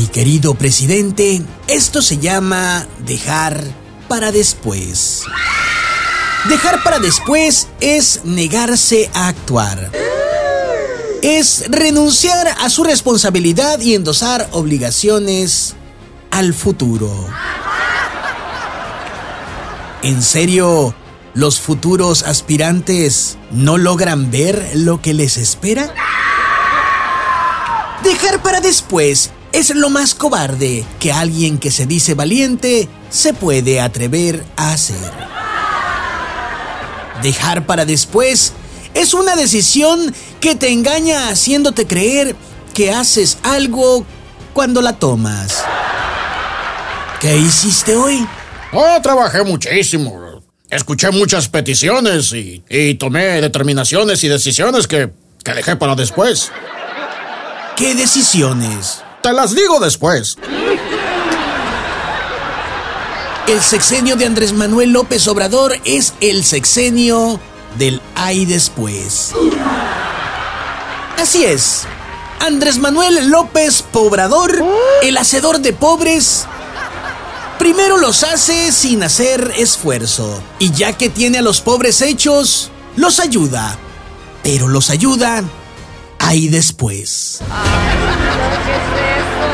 Mi querido presidente, esto se llama dejar para después. Dejar para después es negarse a actuar. Es renunciar a su responsabilidad y endosar obligaciones al futuro. ¿En serio, los futuros aspirantes no logran ver lo que les espera? Dejar para después es lo más cobarde que alguien que se dice valiente se puede atrever a hacer. Dejar para después es una decisión que te engaña haciéndote creer que haces algo cuando la tomas. ¿Qué hiciste hoy? Oh, trabajé muchísimo. Escuché muchas peticiones y, y tomé determinaciones y decisiones que, que dejé para después. ¿Qué decisiones? Te las digo después. El sexenio de Andrés Manuel López Obrador es el sexenio del hay después. Así es. Andrés Manuel López Pobrador, el hacedor de pobres, primero los hace sin hacer esfuerzo. Y ya que tiene a los pobres hechos, los ayuda. Pero los ayuda ahí después. Ay, Dios, ¿qué es eso?